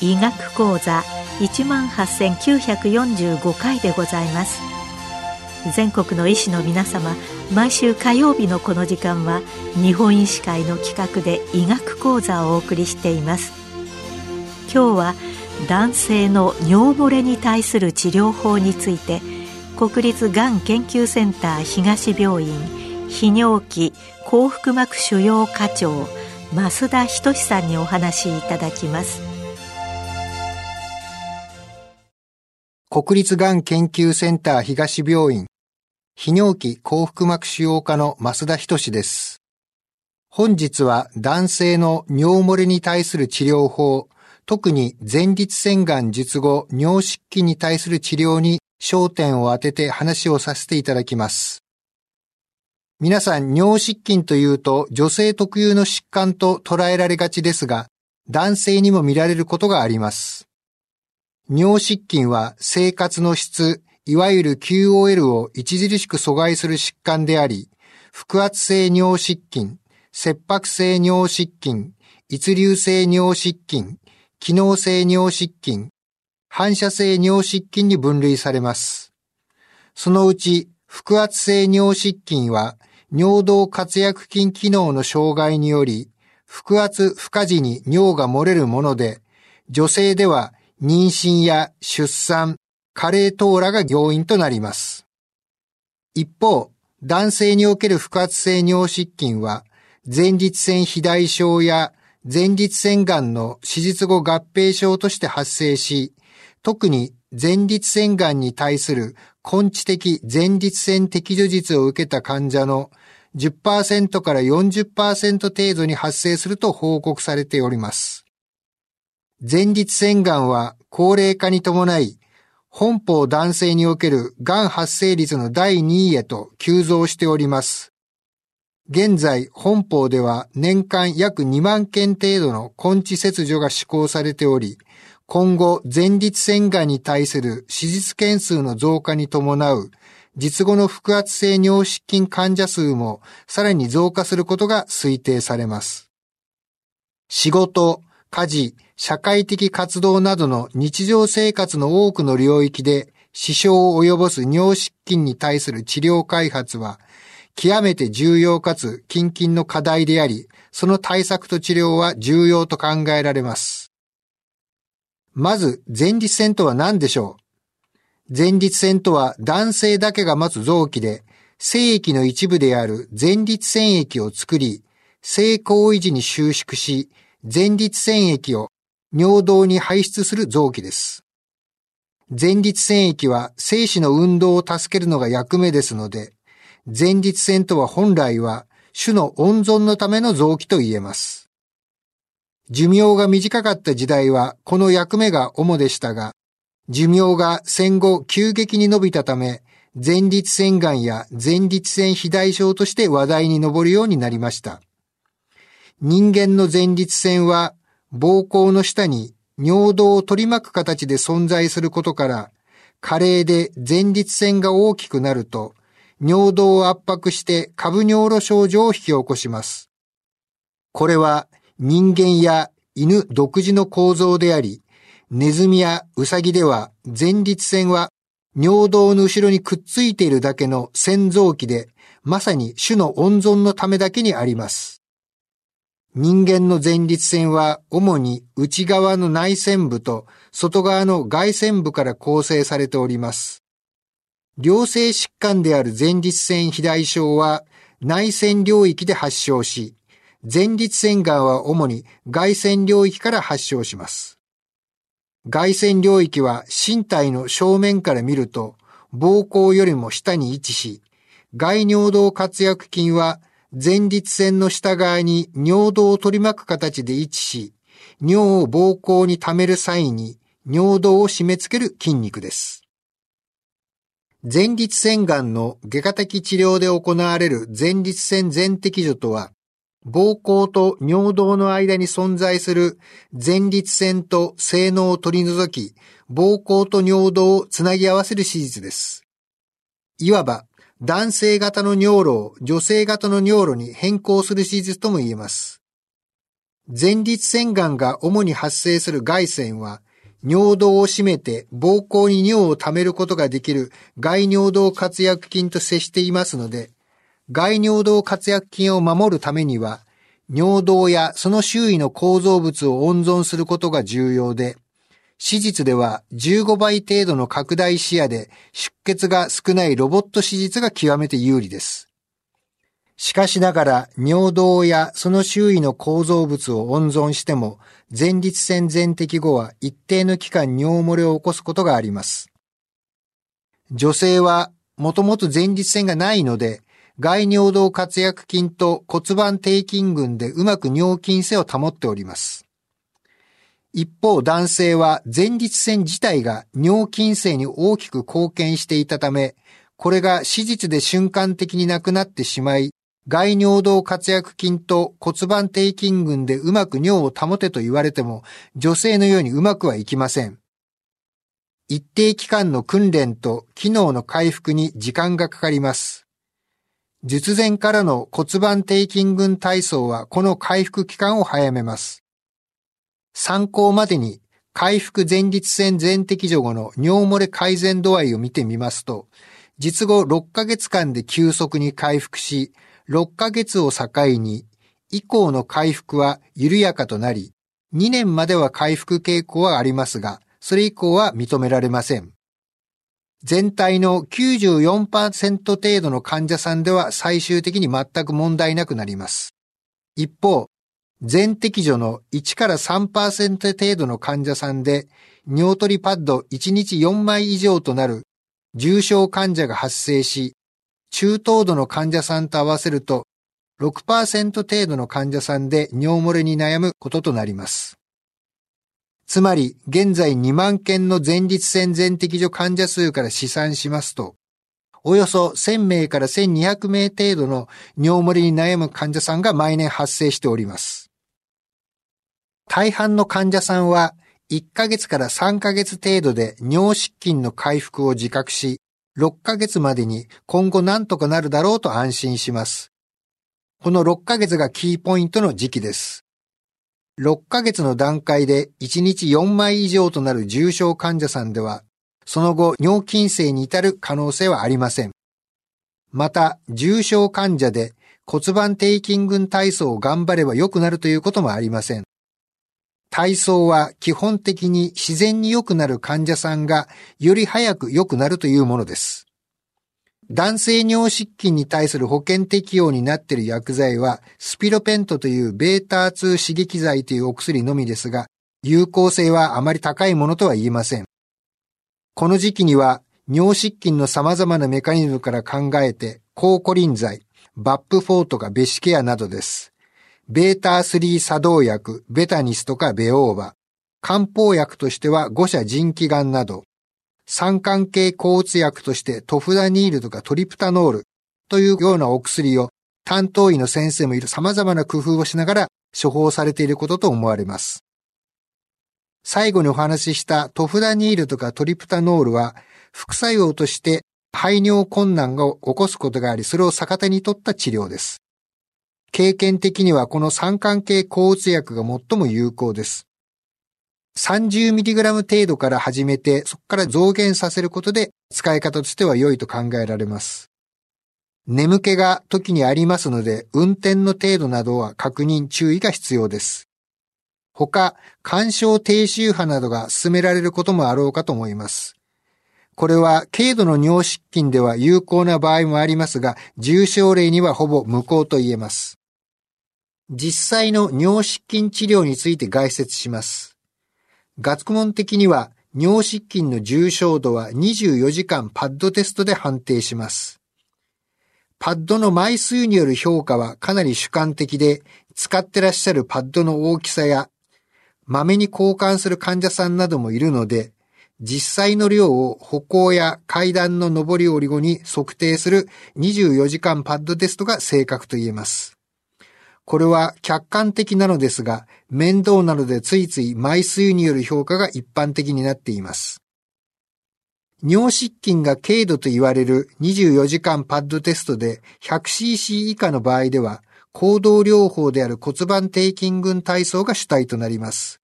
医学講座一万八千九百四十五回でございます。全国の医師の皆様毎週火曜日のこの時間は日本医師会の企画で医学講座をお送りしています。今日は男性の尿漏れに対する治療法について国立がん研究センター東病院泌尿器幸福膜腫瘍課長増田仁さんにお話しいただきます。国立がん研究センター東病院泌尿器幸福膜腫瘍科の増田仁です。本日は男性の尿漏れに対する治療法、特に前立腺がん術後尿失禁に対する治療に焦点を当てて話をさせていただきます。皆さん尿失禁というと女性特有の疾患と捉えられがちですが、男性にも見られることがあります。尿失禁は生活の質、いわゆる QOL を著しく阻害する疾患であり、腹圧性尿失禁、切迫性尿失禁、一流性尿失禁、機能性尿失禁、反射性尿失禁に分類されます。そのうち、腹圧性尿失禁は、尿道活躍筋機能の障害により、腹圧不可時に尿が漏れるもので、女性では妊娠や出産、加齢等らが要因となります。一方、男性における不活性尿失禁は、前立腺肥大症や前立腺がんの手術後合併症として発生し、特に前立腺がんに対する根治的前立腺摘除術を受けた患者の10%から40%程度に発生すると報告されております。前立腺がんは高齢化に伴い本邦男性における癌発生率の第2位へと急増しております。現在、本邦では年間約2万件程度の根治切除が施行されており、今後、前立腺がんに対する手術件数の増加に伴う、術後の腹圧性尿失禁患者数もさらに増加することが推定されます。仕事、家事、社会的活動などの日常生活の多くの領域で支障を及ぼす尿失禁に対する治療開発は、極めて重要かつ近々の課題であり、その対策と治療は重要と考えられます。まず、前立腺とは何でしょう？前立腺とは男性だけが持つ臓器で、精液の一部である前立腺液を作り、性行為時に収縮し、前立腺液を尿道に排出する臓器です。前立腺液は精子の運動を助けるのが役目ですので、前立腺とは本来は種の温存のための臓器と言えます。寿命が短かった時代はこの役目が主でしたが、寿命が戦後急激に伸びたため、前立腺がんや前立腺肥大症として話題に上るようになりました。人間の前立腺は膀胱の下に尿道を取り巻く形で存在することから、加齢で前立腺が大きくなると、尿道を圧迫して下部尿路症状を引き起こします。これは人間や犬独自の構造であり、ネズミやウサギでは前立腺は尿道の後ろにくっついているだけの線臓器で、まさに種の温存のためだけにあります。人間の前立腺は主に内側の内腺部と外側の外腺部から構成されております。良性疾患である前立腺肥大症は内腺領域で発症し、前立腺がんは主に外腺領域から発症します。外腺領域は身体の正面から見ると膀胱よりも下に位置し、外尿道活躍筋は前立腺の下側に尿道を取り巻く形で位置し、尿を膀胱に溜める際に尿道を締め付ける筋肉です。前立腺がんの外科的治療で行われる前立腺全摘除とは、膀胱と尿道の間に存在する前立腺と性能を取り除き、膀胱と尿道をつなぎ合わせる手術です。いわば、男性型の尿路を女性型の尿路に変更する手術とも言えます。前立腺がんが主に発生する外腺は、尿道を締めて膀胱に尿を溜めることができる外尿道活躍筋と接していますので、外尿道活躍筋を守るためには、尿道やその周囲の構造物を温存することが重要で、手術では15倍程度の拡大視野で出血が少ないロボット手術が極めて有利です。しかしながら尿道やその周囲の構造物を温存しても前立腺全摘後は一定の期間尿漏れを起こすことがあります。女性はもともと前立腺がないので外尿道活躍筋と骨盤底筋群でうまく尿筋性を保っております。一方男性は前立腺自体が尿筋性に大きく貢献していたため、これが手術で瞬間的になくなってしまい、外尿道活躍筋と骨盤底筋群でうまく尿を保てと言われても、女性のようにうまくはいきません。一定期間の訓練と機能の回復に時間がかかります。術前からの骨盤底筋群体操はこの回復期間を早めます。参考までに回復前立腺全摘除後の尿漏れ改善度合いを見てみますと、実後6ヶ月間で急速に回復し、6ヶ月を境に、以降の回復は緩やかとなり、2年までは回復傾向はありますが、それ以降は認められません。全体の94%程度の患者さんでは最終的に全く問題なくなります。一方、全摘除の1から3%程度の患者さんで、尿取りパッド1日4枚以上となる重症患者が発生し、中等度の患者さんと合わせると6%程度の患者さんで尿漏れに悩むこととなります。つまり、現在2万件の前立腺全摘除患者数から試算しますと、およそ1000名から1200名程度の尿漏れに悩む患者さんが毎年発生しております。大半の患者さんは1ヶ月から3ヶ月程度で尿失禁の回復を自覚し、6ヶ月までに今後何とかなるだろうと安心します。この6ヶ月がキーポイントの時期です。6ヶ月の段階で1日4枚以上となる重症患者さんでは、その後尿筋性に至る可能性はありません。また、重症患者で骨盤底筋群体操を頑張れば良くなるということもありません。体操は基本的に自然に良くなる患者さんがより早く良くなるというものです。男性尿失禁に対する保険適用になっている薬剤はスピロペントというベータ2刺激剤というお薬のみですが、有効性はあまり高いものとは言えません。この時期には尿失禁の様々なメカニズムから考えて、抗コリン剤、バップフォーとかベシケアなどです。ベータ3作動薬、ベタニスとかベオーバ、漢方薬としては牛車腎気丸など、三環系抗うつ薬としてトフダニールとかトリプタノールというようなお薬を担当医の先生もいる様々な工夫をしながら処方されていることと思われます。最後にお話ししたトフダニールとかトリプタノールは副作用として排尿困難を起こすことがあり、それを逆手に取った治療です。経験的にはこの酸管系抗うつ薬が最も有効です。30mg 程度から始めて、そこから増減させることで使い方としては良いと考えられます。眠気が時にありますので、運転の程度などは確認注意が必要です。他、干渉低周波などが進められることもあろうかと思います。これは軽度の尿失禁では有効な場合もありますが、重症例にはほぼ無効と言えます。実際の尿失禁治療について概説します。学問的には尿失禁の重症度は24時間パッドテストで判定します。パッドの枚数による評価はかなり主観的で、使ってらっしゃるパッドの大きさや、まめに交換する患者さんなどもいるので、実際の量を歩行や階段の上り下り後に測定する24時間パッドテストが正確と言えます。これは客観的なのですが、面倒なのでついつい枚数による評価が一般的になっています。尿失禁が軽度と言われる24時間パッドテストで 100cc 以下の場合では、行動療法である骨盤底筋群体操が主体となります。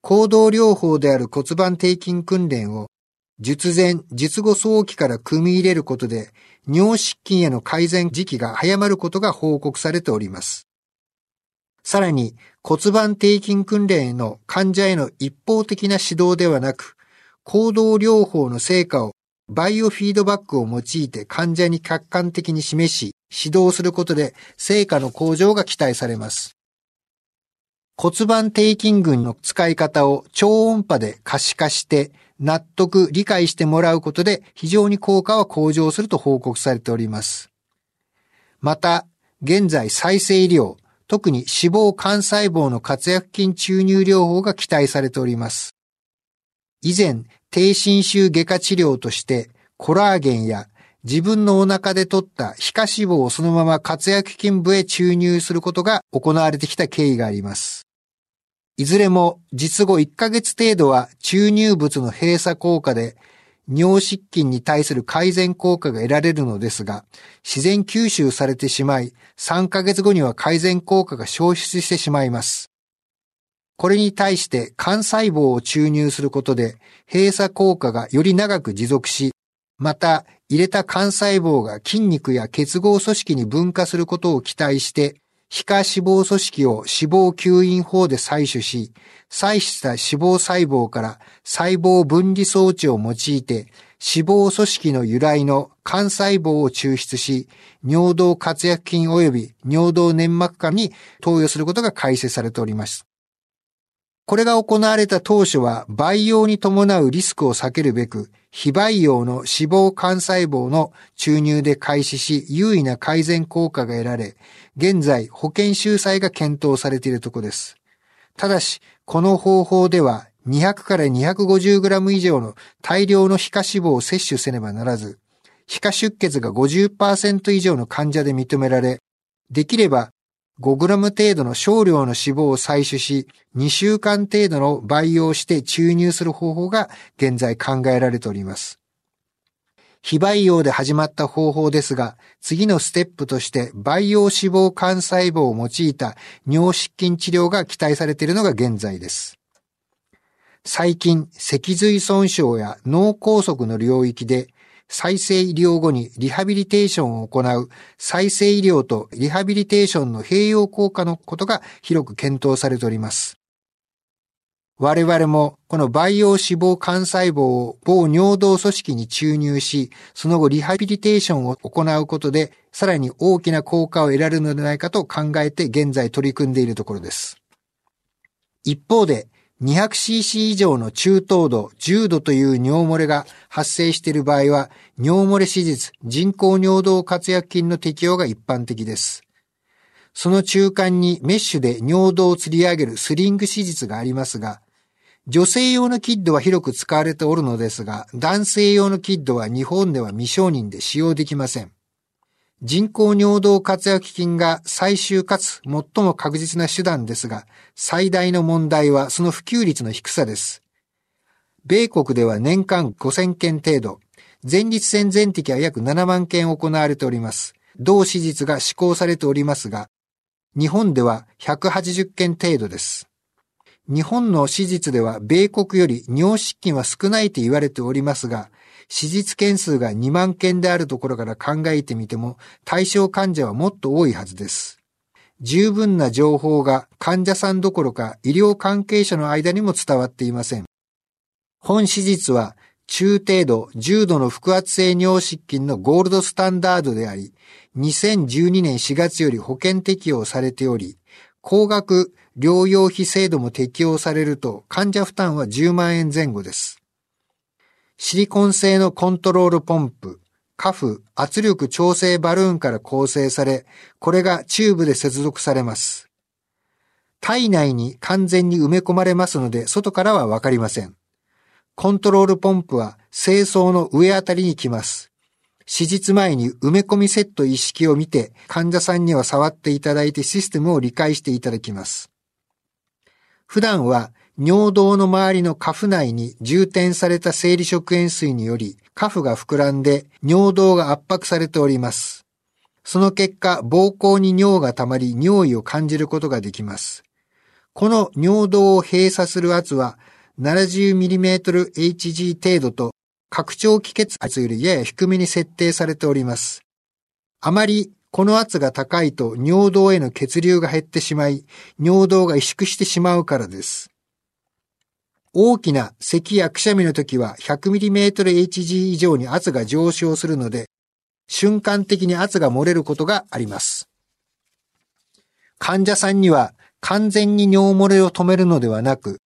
行動療法である骨盤底筋訓練を術前、術後早期から組み入れることで、尿失禁への改善時期が早まることが報告されております。さらに骨盤底筋訓練への患者への一方的な指導ではなく、行動療法の成果をバイオフィードバックを用いて患者に客観的に示し、指導することで成果の向上が期待されます。骨盤底筋群の使い方を超音波で可視化して納得、理解してもらうことで非常に効果は向上すると報告されております。また、現在再生医療、特に脂肪幹細胞の活躍筋注入療法が期待されております。以前、低侵襲外科治療としてコラーゲンや自分のお腹で取った皮下脂肪をそのまま活躍筋部へ注入することが行われてきた経緯があります。いずれも実後1ヶ月程度は注入物の閉鎖効果で尿失禁に対する改善効果が得られるのですが、自然吸収されてしまい、3ヶ月後には改善効果が消失してしまいます。これに対して幹細胞を注入することで閉鎖効果がより長く持続し、また入れた幹細胞が筋肉や結合組織に分化することを期待して、皮下脂肪組織を脂肪吸引法で採取し、採取した脂肪細胞から細胞分離装置を用いて脂肪組織の由来の幹細胞を抽出し、尿道活躍筋及び尿道粘膜下に投与することが開設されております。これが行われた当初は培養に伴うリスクを避けるべく、非培養の脂肪幹細胞の注入で開始し、優位な改善効果が得られ、現在保険収載が検討されているところです。ただし、この方法では200から 250g 以上の大量の皮下脂肪を摂取せねばならず、皮下出血が50%以上の患者で認められ、できれば 5g 程度の少量の脂肪を採取し、2週間程度の培養して注入する方法が現在考えられております。非培養で始まった方法ですが、次のステップとして培養脂肪幹細胞を用いた尿失禁治療が期待されているのが現在です。最近、脊髄損傷や脳梗塞の領域で再生医療後にリハビリテーションを行う再生医療とリハビリテーションの併用効果のことが広く検討されております。我々もこの培養脂肪幹細胞を某尿道組織に注入し、その後リハビリテーションを行うことで、さらに大きな効果を得られるのではないかと考えて現在取り組んでいるところです。一方で、200cc 以上の中等度、重度という尿漏れが発生している場合は、尿漏れ手術、人工尿道活躍筋の適用が一般的です。その中間にメッシュで尿道を吊り上げるスリング手術がありますが、女性用のキッドは広く使われておるのですが、男性用のキッドは日本では未承認で使用できません。人工尿道活躍筋が最終かつ最も確実な手段ですが、最大の問題はその普及率の低さです。米国では年間5000件程度、前立腺全摘は約7万件行われております。同手術が施行されておりますが、日本では180件程度です。日本の手術では米国より尿失禁は少ないと言われておりますが、手術件数が2万件であるところから考えてみても、対象患者はもっと多いはずです。十分な情報が患者さんどころか医療関係者の間にも伝わっていません。本手術は中程度、重度の腹圧性尿失禁のゴールドスタンダードであり、2012年4月より保険適用されており、高額療養費制度も適用されると患者負担は10万円前後です。シリコン製のコントロールポンプ、カフ、圧力調整バルーンから構成され、これがチューブで接続されます。体内に完全に埋め込まれますので、外からはわかりません。コントロールポンプは清掃の上あたりに来ます。手術前に埋め込みセット意識を見て、患者さんには触っていただいてシステムを理解していただきます。普段は尿道の周りの下腹内に充填された生理食塩水により、下腹が膨らんで尿道が圧迫されております。その結果、膀胱に尿が溜まり、尿意を感じることができます。この尿道を閉鎖する圧は 70mmHg 程度と拡張気血圧よりやや低めに設定されております。あまりこの圧が高いと尿道への血流が減ってしまい、尿道が萎縮してしまうからです。大きな咳やくしゃみの時は 100mmHg 以上に圧が上昇するので、瞬間的に圧が漏れることがあります。患者さんには完全に尿漏れを止めるのではなく、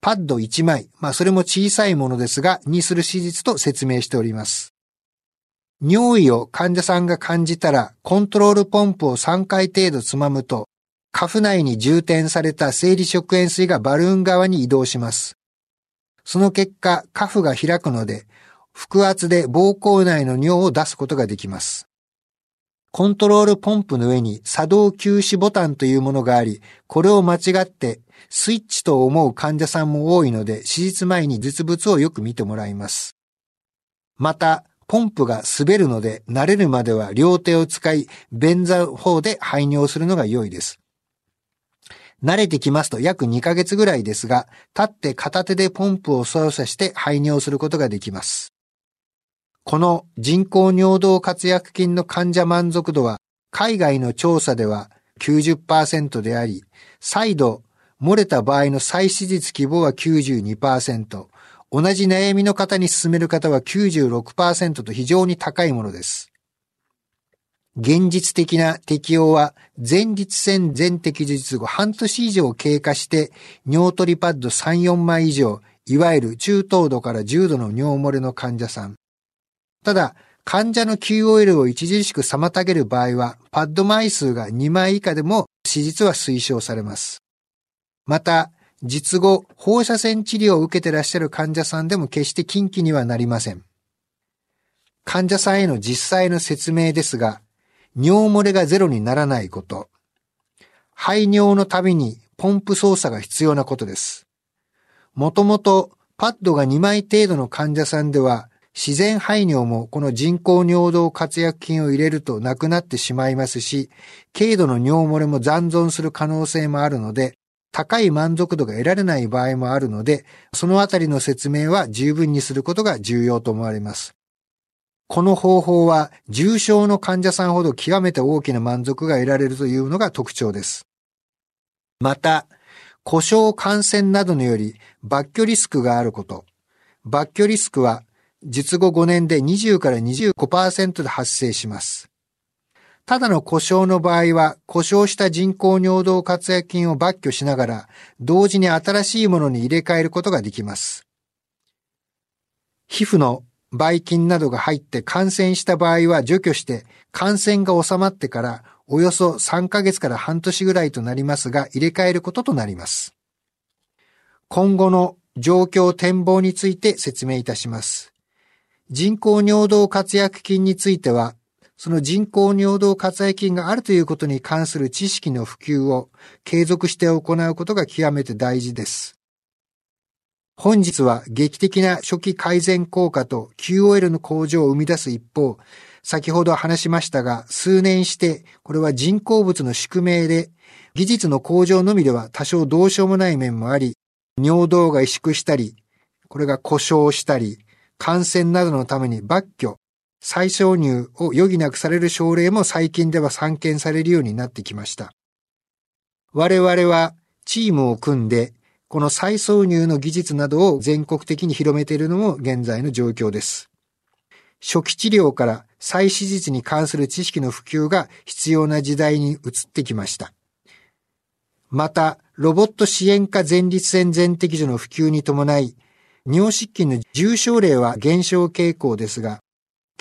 パッド1枚、まあそれも小さいものですが、にする手術と説明しております。尿意を患者さんが感じたら、コントロールポンプを3回程度つまむと、下腹内に充填された生理食塩水がバルーン側に移動します。その結果、下腹が開くので、腹圧で膀胱内の尿を出すことができます。コントロールポンプの上に作動休止ボタンというものがあり、これを間違ってスイッチと思う患者さんも多いので、手術前に実物をよく見てもらいます。また、ポンプが滑るので、慣れるまでは両手を使い、便座方で排尿するのが良いです。慣れてきますと約2ヶ月ぐらいですが、立って片手でポンプを操作して排尿することができます。この人工尿道活躍菌の患者満足度は、海外の調査では90%であり、再度漏れた場合の再手術希望は92%、同じ悩みの方に進める方は96%と非常に高いものです。現実的な適用は前立腺全摘術後半年以上経過して尿取りパッド3、4枚以上、いわゆる中等度から重度の尿漏れの患者さん。ただ、患者の QOL を著しく妨げる場合は、パッド枚数が2枚以下でも手術は推奨されます。また、術後、放射線治療を受けてらっしゃる患者さんでも決して禁忌にはなりません。患者さんへの実際の説明ですが、尿漏れがゼロにならないこと、排尿のたびにポンプ操作が必要なことです。もともとパッドが2枚程度の患者さんでは自然排尿もこの人工尿道活躍菌を入れるとなくなってしまいますし、軽度の尿漏れも残存する可能性もあるので、高い満足度が得られない場合もあるので、そのあたりの説明は十分にすることが重要と思われます。この方法は重症の患者さんほど極めて大きな満足が得られるというのが特徴です。また、故障感染などにより、抜去リスクがあること。抜去リスクは術後5年で20から25%で発生します。ただの故障の場合は、故障した人工尿道活躍菌を抜去しながら、同時に新しいものに入れ替えることができます。皮膚のばい菌などが入って感染した場合は除去して、感染が収まってからおよそ3ヶ月から半年ぐらいとなりますが、入れ替えることとなります。今後の状況展望について説明いたします。人工尿道活躍菌については、その人工尿道活躍菌があるということに関する知識の普及を継続して行うことが極めて大事です。本日は劇的な初期改善効果と QOL の向上を生み出す一方、先ほど話しましたが、数年して、これは人工物の宿命で、技術の向上のみでは多少どうしようもない面もあり、尿道が萎縮したり、これが故障したり、感染などのために抜去、再挿入を余儀なくされる症例も最近では散見されるようになってきました。我々はチームを組んで、この再挿入の技術などを全国的に広めているのも現在の状況です。初期治療から再手術に関する知識の普及が必要な時代に移ってきました。また、ロボット支援下前立腺全摘除の普及に伴い、尿失禁の重症例は減少傾向ですが、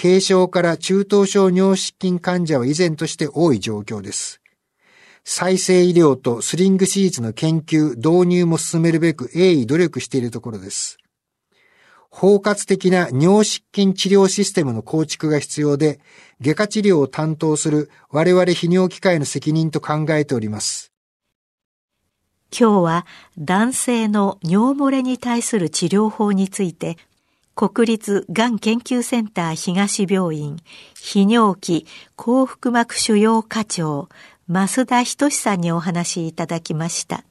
軽症から中等症尿失禁患者は依然として多い状況です。再生医療とスリング手術の研究、導入も進めるべく鋭意努力しているところです。包括的な尿失禁治療システムの構築が必要で、外科治療を担当する我々泌尿器科医の責任と考えております。今日は男性の尿漏れに対する治療法について国立がん研究センター東病院泌尿器幸福膜腫瘍課長増田仁さんにお話しいただきました。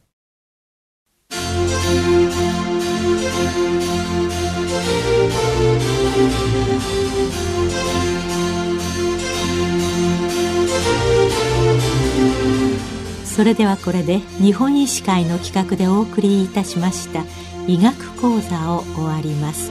それではこれで日本医師会の企画でお送りいたしました医学講座を終わります。